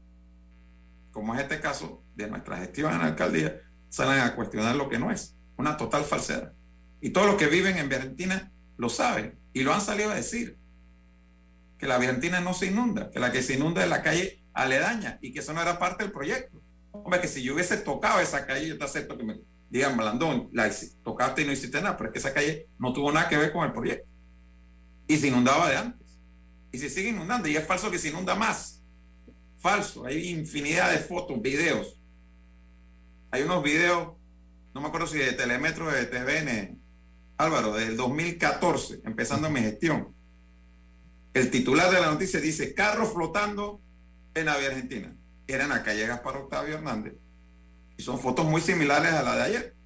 como es este caso de nuestra gestión en la alcaldía, salen a cuestionar lo que no es, una total falsedad. Y todos los que viven en Argentina lo saben y lo han salido a decir. Que la Argentina no se inunda, que la que se inunda es la calle aledaña y que eso no era parte del proyecto. Hombre, que si yo hubiese tocado esa calle, yo te acepto que me, digan, Blandón, la tocaste y no hiciste nada, pero es que esa calle no tuvo nada que ver con el proyecto. Y se inundaba de antes. Y se sigue inundando. Y es falso que se inunda más. Falso. Hay infinidad de fotos, videos. Hay unos videos, no me acuerdo si de Telemetro de TVN, Álvaro, del 2014, empezando mi gestión. El titular de la noticia dice, carro flotando en la vía argentina. Era en la calle Gaspar Octavio Hernández y son fotos muy similares a la de ayer.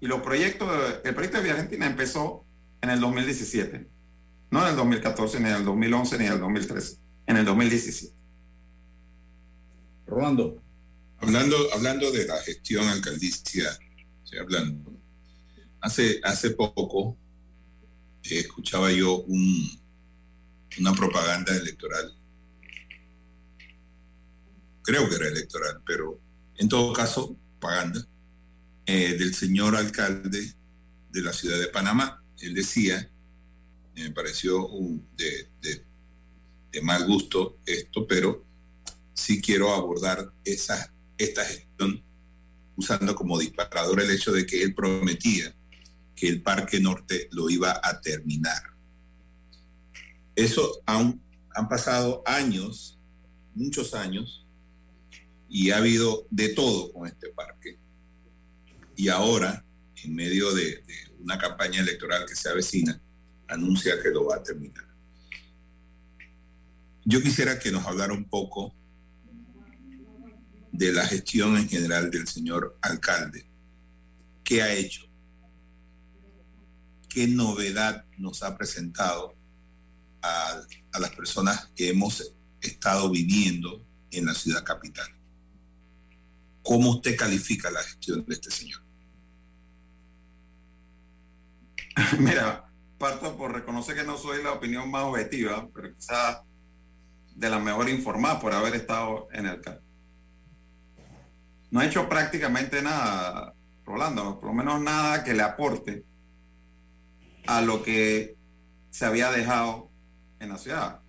Y los proyectos, el proyecto de Vía Argentina empezó en el 2017, no en el 2014, ni en el 2011, ni en el 2013, en el 2017. Rolando. Hablando, hablando de la gestión alcaldicia, estoy hablando. Hace, hace poco eh, escuchaba yo un, una propaganda electoral, creo que era electoral, pero en todo caso, propaganda, eh, del señor alcalde de la ciudad de Panamá. Él decía, me pareció de, mal gusto esto, pero sí quiero abordar esa, esta gestión usando como disparador el hecho de que él prometía que el Parque Norte lo iba a terminar. Eso aún han pasado años, muchos años, y ha habido de todo con este parque. Y ahora, en medio de, una campaña electoral que se avecina, anuncia que lo va a terminar. Yo quisiera que nos hablara un poco de la gestión en general del señor alcalde. ¿Qué ha hecho? ¿Qué novedad nos ha presentado a, a las personas que hemos estado viviendo en la ciudad capital? ¿Cómo usted califica la gestión de este señor? Mira, parto por reconocer que no soy la opinión más objetiva, pero quizás de la mejor informada por haber estado en el cargo. No ha hecho prácticamente nada, Rolando, por lo menos nada que le aporte a lo que se había dejado en la ciudad.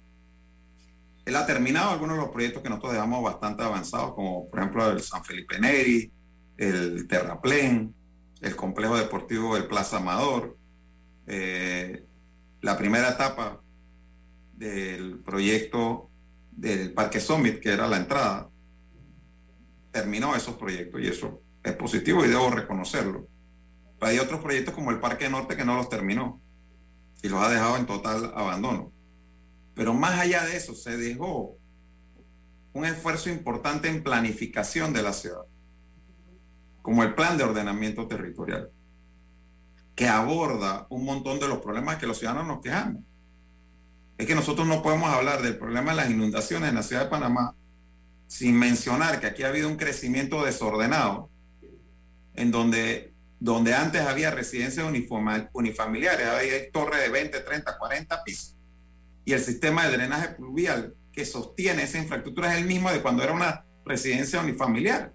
Él ha terminado algunos de los proyectos que nosotros dejamos bastante avanzados, como por ejemplo el San Felipe Neri, el Terraplén, el complejo deportivo del Plaza Amador, eh, la primera etapa del proyecto del Parque Summit, que era la entrada, terminó esos proyectos y eso es positivo y debo reconocerlo. Pero hay otros proyectos como el Parque Norte que no los terminó y los ha dejado en total abandono. Pero más allá de eso, se dejó un esfuerzo importante en planificación de la ciudad, como el plan de ordenamiento territorial, que aborda un montón de los problemas que los ciudadanos nos quejamos. Es que nosotros no podemos hablar del problema de las inundaciones en la ciudad de Panamá sin mencionar que aquí ha habido un crecimiento desordenado, en donde, donde antes había residencias unifamiliares, había torres de 20, 30, 40 pisos, y el sistema de drenaje pluvial que sostiene esa infraestructura es el mismo de cuando era una residencia unifamiliar.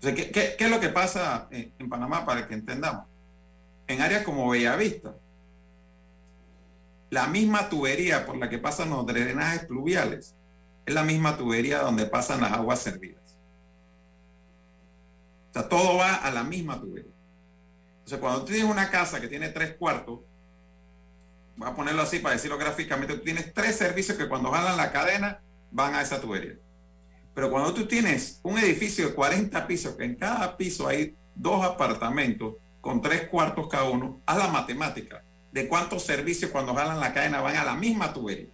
¿qué, qué, es lo que pasa en, en Panamá para que entendamos? En áreas como Bellavista, la misma tubería por la que pasan los drenajes pluviales es la misma tubería donde pasan las aguas servidas. O sea, todo va a la misma tubería. Entonces, cuando tú tienes una casa que tiene tres cuartos, voy a ponerlo así para decirlo gráficamente, tú tienes tres servicios que cuando jalan la cadena van a esa tubería. Pero cuando tú tienes un edificio de 40 pisos, que en cada piso hay dos apartamentos con tres cuartos cada uno, haz la matemática de cuántos servicios cuando jalan la cadena van a la misma tubería.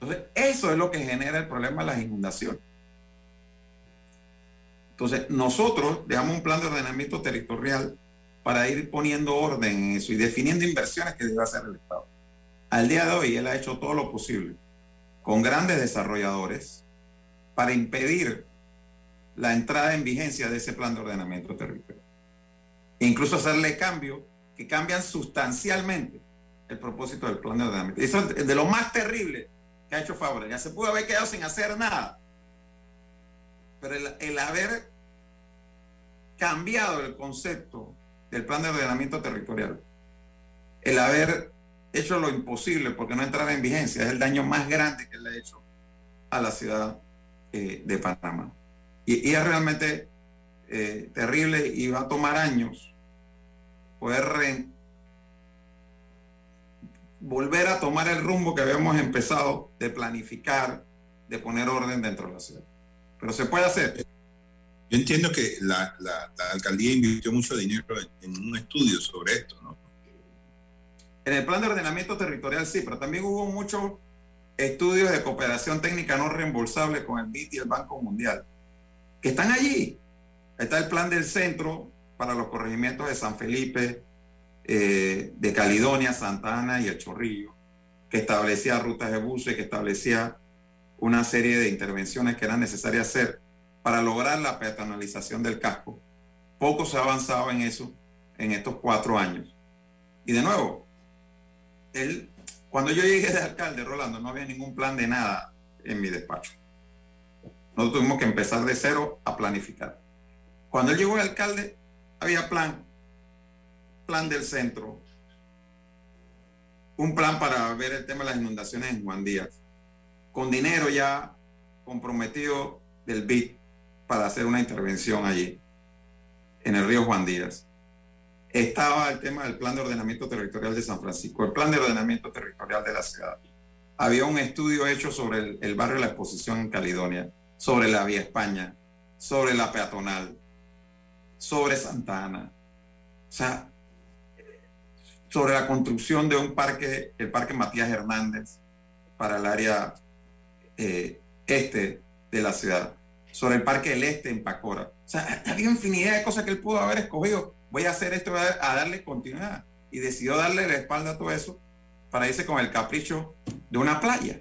Entonces, eso es lo que genera el problema de las inundaciones. Entonces, nosotros dejamos un plan de ordenamiento territorial para ir poniendo orden en eso y definiendo inversiones que debe hacer el Estado. Al día de hoy, él ha hecho todo lo posible con grandes desarrolladores para impedir la entrada en vigencia de ese plan de ordenamiento territorial. E incluso hacerle cambios que cambian sustancialmente el propósito del plan de ordenamiento. Eso es de lo más terrible que ha hecho Fabra. Ya se pudo haber quedado sin hacer nada. Pero el, el haber cambiado el concepto del plan de ordenamiento territorial, el haber hecho lo imposible porque no entrara en vigencia, es el daño más grande que le ha hecho a la ciudad eh, de Panamá. Y, y es realmente eh, terrible y va a tomar años poder volver a tomar el rumbo que habíamos empezado de planificar, de poner orden dentro de la ciudad. Pero se puede hacer. Yo entiendo que la, alcaldía invirtió mucho dinero en, un estudio sobre esto, ¿no? En el plan de ordenamiento territorial sí, pero también hubo muchos estudios de cooperación técnica no reembolsable con el BIT y el Banco Mundial, que están allí. Está el plan del centro para los corregimientos de San Felipe, eh, de Caledonia, Santa Ana y El Chorrillo, que establecía rutas de buses, que establecía una serie de intervenciones que eran necesarias hacer para lograr la peatonalización del casco. Poco se ha avanzado en eso en estos cuatro años. Y de nuevo, él, cuando yo llegué de alcalde, Rolando, no había ningún plan de nada en mi despacho. Nosotros tuvimos que empezar de cero a planificar. Cuando él llegó de alcalde, había plan, plan del centro, un plan para ver el tema de las inundaciones en Juan Díaz, con dinero ya comprometido del BID para hacer una intervención allí, en el río Juan Díaz. Estaba el tema del plan de ordenamiento territorial de San Francisco, el plan de ordenamiento territorial de la ciudad. Había un estudio hecho sobre el, barrio de la exposición en Caledonia, sobre la Vía España, sobre la peatonal, sobre Santa Ana. O sea, sobre la construcción de un parque, el Parque Matías Hernández, para el área eh, este de la ciudad, sobre el Parque del Este en Pacora. O sea, había infinidad de cosas que él pudo haber escogido. Voy a hacer esto, a darle continuidad. Y decidió darle la espalda a todo eso para irse con el capricho de una playa.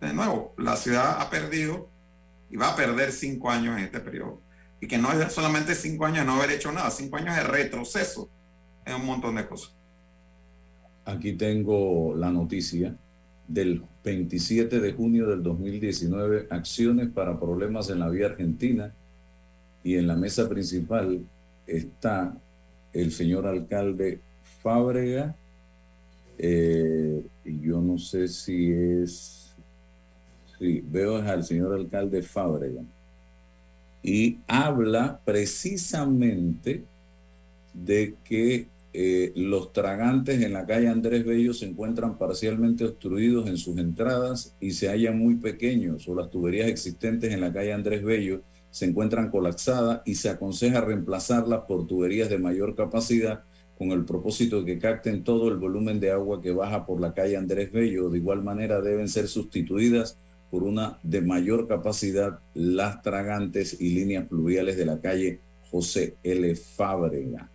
De nuevo, la ciudad ha perdido y va a perder cinco años en este periodo. Y que no es solamente cinco años de no haber hecho nada, cinco años de retroceso en un montón de cosas. Aquí tengo la noticia del 27 de junio del 2019, acciones para problemas en la vía argentina. Y en la mesa principal está el señor alcalde Fábrega. Eh, yo no sé si es, sí, veo al señor alcalde Fábrega. Y habla precisamente de que eh, los tragantes en la calle Andrés Bello se encuentran parcialmente obstruidos en sus entradas y se hallan muy pequeños, o las tuberías existentes en la calle Andrés Bello se encuentran colapsadas y se aconseja reemplazarlas por tuberías de mayor capacidad con el propósito de que capten todo el volumen de agua que baja por la calle Andrés Bello. De igual manera deben ser sustituidas por una de mayor capacidad las tragantes y líneas pluviales de la calle José L. Fábrega.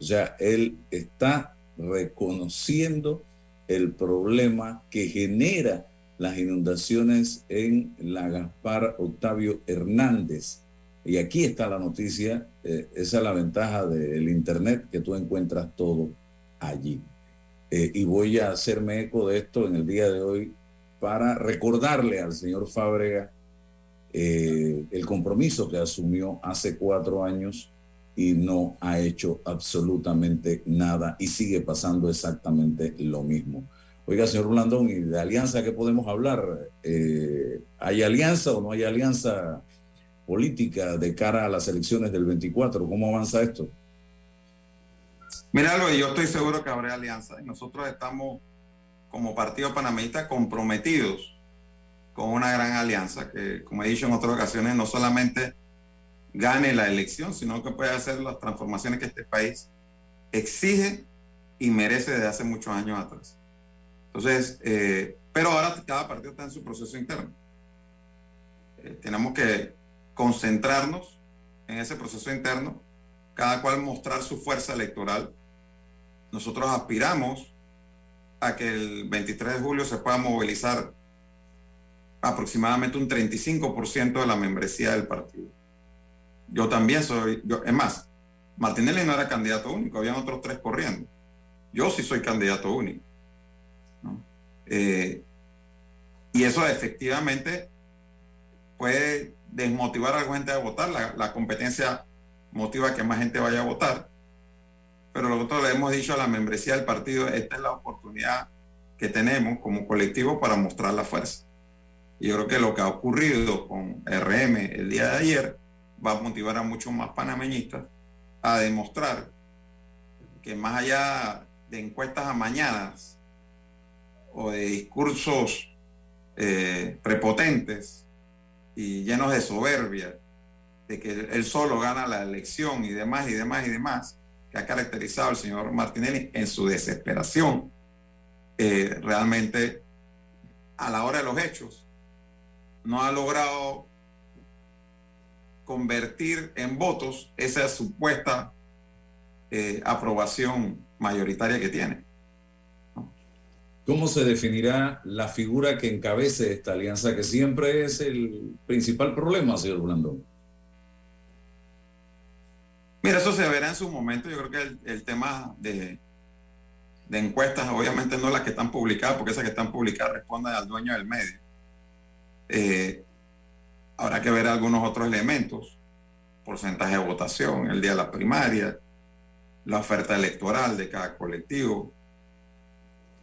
O sea, él está reconociendo el problema que genera las inundaciones en la Gaspar Octavio Hernández. Y aquí está la noticia, eh, esa es la ventaja del Internet, que tú encuentras todo allí. Eh, y voy a hacerme eco de esto en el día de hoy para recordarle al señor Fábrega eh, el compromiso que asumió hace cuatro años y no ha hecho absolutamente nada y sigue pasando exactamente lo mismo. Oiga, señor Blandón, ¿y de alianza qué podemos hablar? Eh, ¿Hay alianza o no hay alianza política de cara a las elecciones del 24? ¿Cómo avanza esto? Mira, Luis, yo estoy seguro que habrá alianza. Y nosotros estamos, como Partido Panameñista, comprometidos con una gran alianza que, como he dicho en otras ocasiones, no solamente gane la elección, sino que puede hacer las transformaciones que este país exige y merece desde hace muchos años atrás. Entonces, eh, pero ahora cada partido está en su proceso interno. Eh, tenemos que concentrarnos en ese proceso interno, cada cual mostrar su fuerza electoral. Nosotros aspiramos a que el 23 de julio se pueda movilizar aproximadamente un 35% de la membresía del partido. Yo también soy, yo, es más, Martinelli no era candidato único, habían otros tres corriendo. Yo sí soy candidato único. ¿no? Eh, y eso efectivamente puede desmotivar a la gente a votar. La, la, competencia motiva que más gente vaya a votar. Pero nosotros le hemos dicho a la membresía del partido, esta es la oportunidad que tenemos como colectivo para mostrar la fuerza. Y yo creo que lo que ha ocurrido con RM el día de ayer va a motivar a muchos más panameñistas a demostrar que más allá de encuestas amañadas o de discursos eh, prepotentes y llenos de soberbia, de que él solo gana la elección y demás y demás y demás, que ha caracterizado al señor Martinelli en su desesperación, eh, realmente a la hora de los hechos no ha logrado convertir en votos esa supuesta eh, aprobación mayoritaria que tiene. ¿Cómo se definirá la figura que encabece esta alianza, que siempre es el principal problema, señor Blandón? Mira, eso se verá en su momento. Yo creo que el, el tema de, de, encuestas, obviamente no las que están publicadas, porque esas que están publicadas responden al dueño del medio. Eh, habrá que ver algunos otros elementos, porcentaje de votación, el día de la primaria, la oferta electoral de cada colectivo,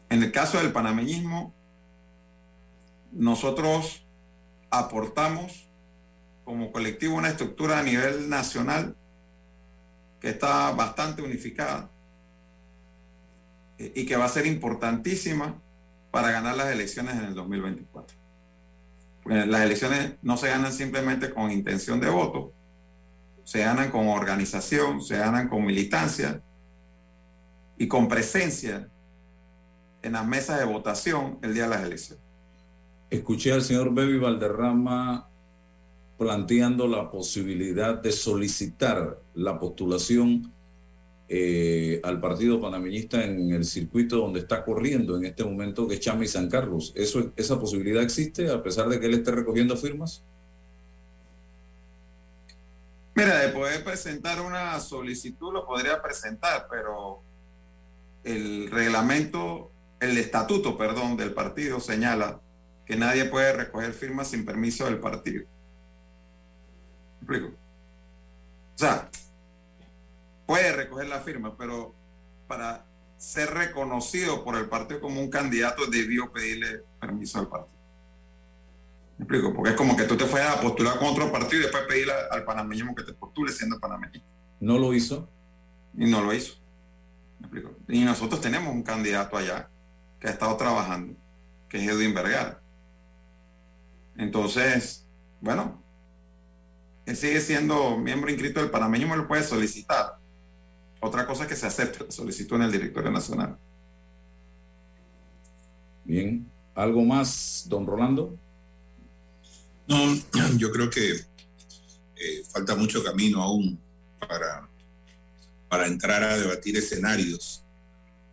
En el caso del panameñismo, nosotros aportamos como colectivo una estructura a nivel nacional que está bastante unificada eh, y que va a ser importantísima para ganar las elecciones en el 2024. Porque las elecciones no se ganan simplemente con intención de voto, se ganan con organización, se ganan con militancia y con presencia en las mesas de votación el día de las elecciones. Escuché al señor Bebi Valderrama planteando la posibilidad de solicitar la postulación eh, al partido panameñista en el circuito donde está corriendo en este momento, que es Chama y San Carlos. ¿Eso, ¿Esa posibilidad existe a pesar de que él esté recogiendo firmas? Mira, de poder presentar una solicitud lo podría presentar, pero el reglamento, el estatuto, perdón, del partido señala que nadie puede recoger firmas sin permiso del partido. ¿Me explico? O sea, puede recoger la firma, pero para ser reconocido por el partido como un candidato debió pedirle permiso al partido. ¿Me explico? Porque es como que tú te fueras a postular con otro partido y después pedirle al panameñismo que te postule siendo panameño. ¿No lo hizo? Y no lo hizo. ¿Me explico? Y nosotros tenemos un candidato allá que ha estado trabajando, que es Edwin Vergara. Entonces, bueno, él sigue siendo miembro inscrito del panameñismo, lo puede solicitar. Otra cosa es que se acepte la solicitud en el directorio nacional. Bien, ¿algo más, don Rolando? No, yo creo que eh, falta mucho camino aún para, para entrar a debatir escenarios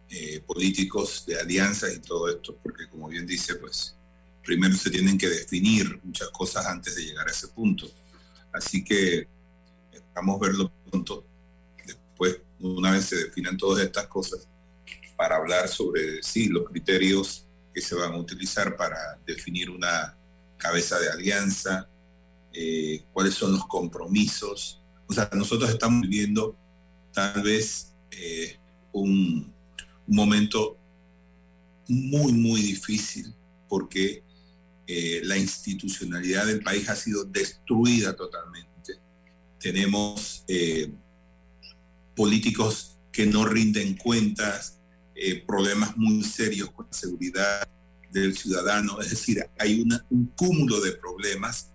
eh, políticos de alianzas y todo esto, porque como bien dice, pues primero se tienen que definir muchas cosas antes de llegar a ese punto. Así que esperamos verlo pronto, una vez se definan todas estas cosas, para hablar sobre, sí, los criterios que se van a utilizar para definir una cabeza de alianza, eh, cuáles son los compromisos. O sea, nosotros estamos viviendo tal vez eh, un, momento muy, muy difícil porque eh, la institucionalidad del país ha sido destruida totalmente. Tenemos políticos que no rinden cuentas, problemas muy serios con la seguridad del ciudadano. Es decir, hay un cúmulo de problemas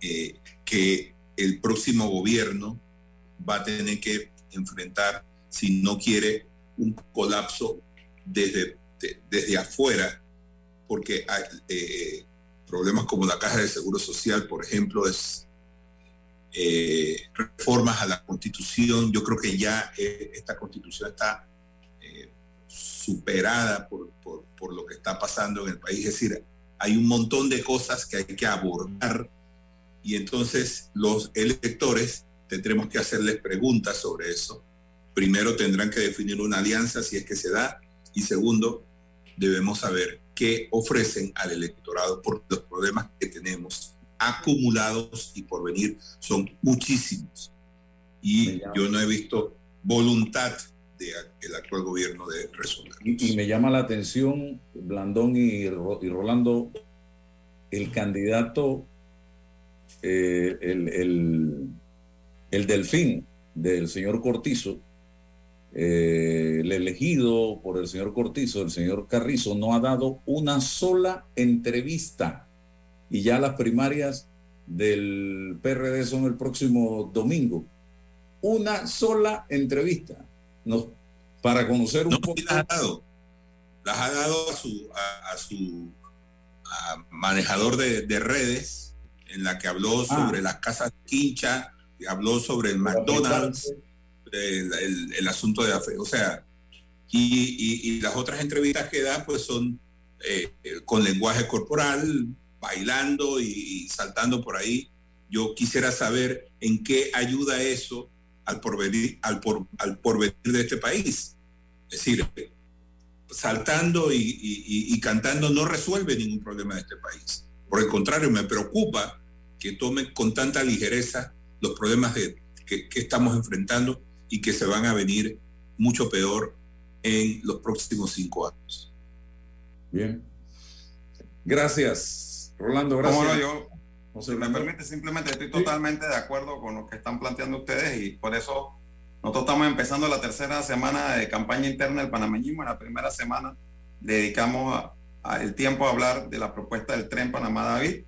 eh, que el próximo gobierno va a tener que enfrentar si no quiere un colapso desde, de, desde afuera, porque hay eh, problemas como la caja de seguro social, por ejemplo, es eh, reformas a la constitución. Yo creo que ya eh, esta constitución está superada por, por, por, lo que está pasando en el país. Es decir, hay un montón de cosas que hay que abordar y entonces los electores tendremos que hacerles preguntas sobre eso. Primero tendrán que definir una alianza si es que se da y segundo, debemos saber qué ofrecen al electorado por los problemas que tenemos acumulados y por venir son muchísimos. Y yo no he visto voluntad del actual gobierno de resolver. Y, y, me llama la atención, Blandón y, y Rolando, el candidato, eh, el, el, el, delfín del señor Cortizo, eh, el elegido por el señor Cortizo, el señor Carrizo, no ha dado una sola entrevista. Y ya las primarias del PRD son el próximo domingo. Una sola entrevista no, para conocer un no, poco. Las ha dado, las ha dado a su, a, a su a manejador de, de, redes, en la que habló sobre ah. las casas quincha, habló sobre el McDonald's, el, el, el, asunto de la fe. O sea, y, y, y, las otras entrevistas que da, pues son eh, con lenguaje corporal, bailando y saltando por ahí. Yo quisiera saber en qué ayuda eso al porvenir, al, por, al porvenir de este país. Es decir, saltando y, y, y, cantando no resuelve ningún problema de este país. Por el contrario, me preocupa que tomen con tanta ligereza los problemas de, que, que, estamos enfrentando y que se van a venir mucho peor en los próximos cinco años. Bien. Gracias, Rolando. Gracias. Cómo no, yo, si me permite, simplemente estoy totalmente de acuerdo con lo que están planteando ustedes y por eso nosotros estamos empezando la tercera semana de campaña interna del panameñismo. En la primera semana dedicamos el tiempo a hablar de la propuesta del tren Panamá-David.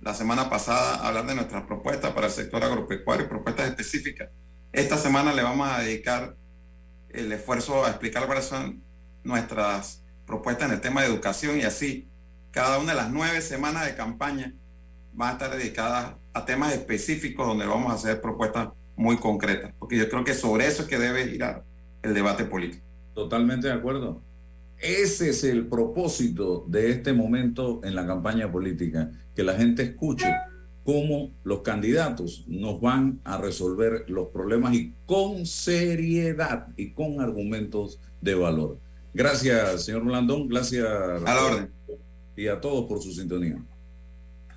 La semana pasada a hablar de nuestras propuestas para el sector agropecuario, propuestas específicas. Esta semana le vamos a dedicar el esfuerzo a explicar cuáles son nuestras propuestas en el tema de educación y así cada una de las nueve semanas de campaña va a estar dedicada a temas específicos donde vamos a hacer propuestas muy concretas, porque yo creo que sobre eso es que debe girar el debate político. Totalmente de acuerdo. Ese es el propósito de este momento en la campaña política, que la gente escuche cómo los candidatos nos van a resolver los problemas y con seriedad y con argumentos de valor. Gracias, señor Blandón. Gracias. A la orden. Y a todos por su sintonía.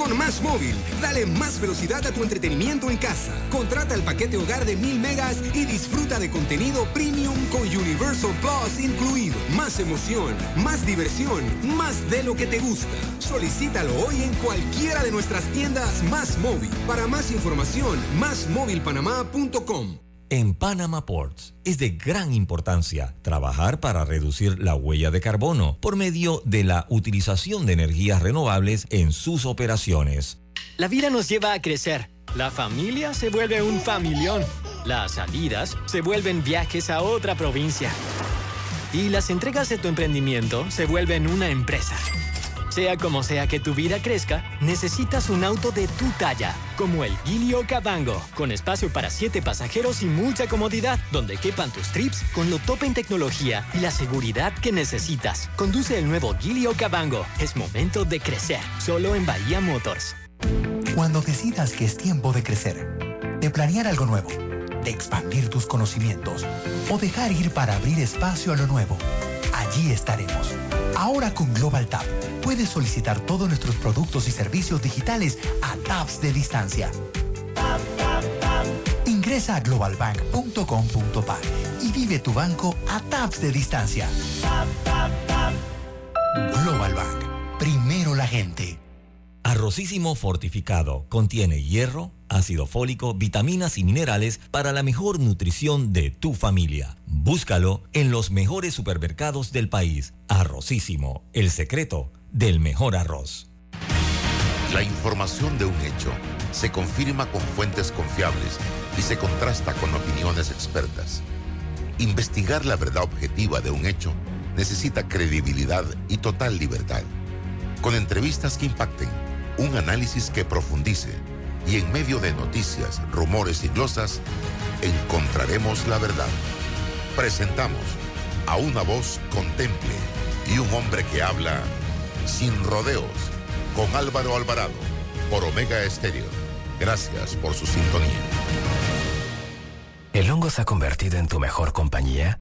Con Más Móvil, dale más velocidad a tu entretenimiento en casa. Contrata el paquete hogar de 1000 megas y disfruta de contenido premium con Universal Plus incluido. Más emoción, más diversión, más de lo que te gusta. Solicítalo hoy en cualquiera de nuestras tiendas Más Móvil. Para más información, másmóvilpanamá.com. En Panama Ports es de gran importancia trabajar para reducir la huella de carbono por medio de la utilización de energías renovables en sus operaciones. La vida nos lleva a crecer. La familia se vuelve un familión. Las salidas se vuelven viajes a otra provincia. Y las entregas de tu emprendimiento se vuelven una empresa. Sea como sea que tu vida crezca, necesitas un auto de tu talla, como el Gilio Cabango, con espacio para siete pasajeros y mucha comodidad, donde quepan tus trips con lo top en tecnología y la seguridad que necesitas. Conduce el nuevo Gilio Cabango. Es momento de crecer, solo en Bahía Motors. Cuando decidas que es tiempo de crecer, de planear algo nuevo, de expandir tus conocimientos o dejar ir para abrir espacio a lo nuevo, allí estaremos. Ahora con Global Tap puedes solicitar todos nuestros productos y servicios digitales a taps de distancia. Ingresa a globalbank.com.pa y vive tu banco a taps de distancia. Global Bank. Primero la gente. Arrocísimo fortificado contiene hierro, ácido fólico, vitaminas y minerales para la mejor nutrición de tu familia. Búscalo en los mejores supermercados del país. Arrocísimo, el secreto del mejor arroz. La información de un hecho se confirma con fuentes confiables y se contrasta con opiniones expertas. Investigar la verdad objetiva de un hecho necesita credibilidad y total libertad. Con entrevistas que impacten, un análisis que profundice y en medio de noticias, rumores y glosas, encontraremos la verdad. Presentamos a una voz contemple y un hombre que habla sin rodeos con Álvaro Alvarado por Omega Estéreo. Gracias por su sintonía. ¿El hongo se ha convertido en tu mejor compañía?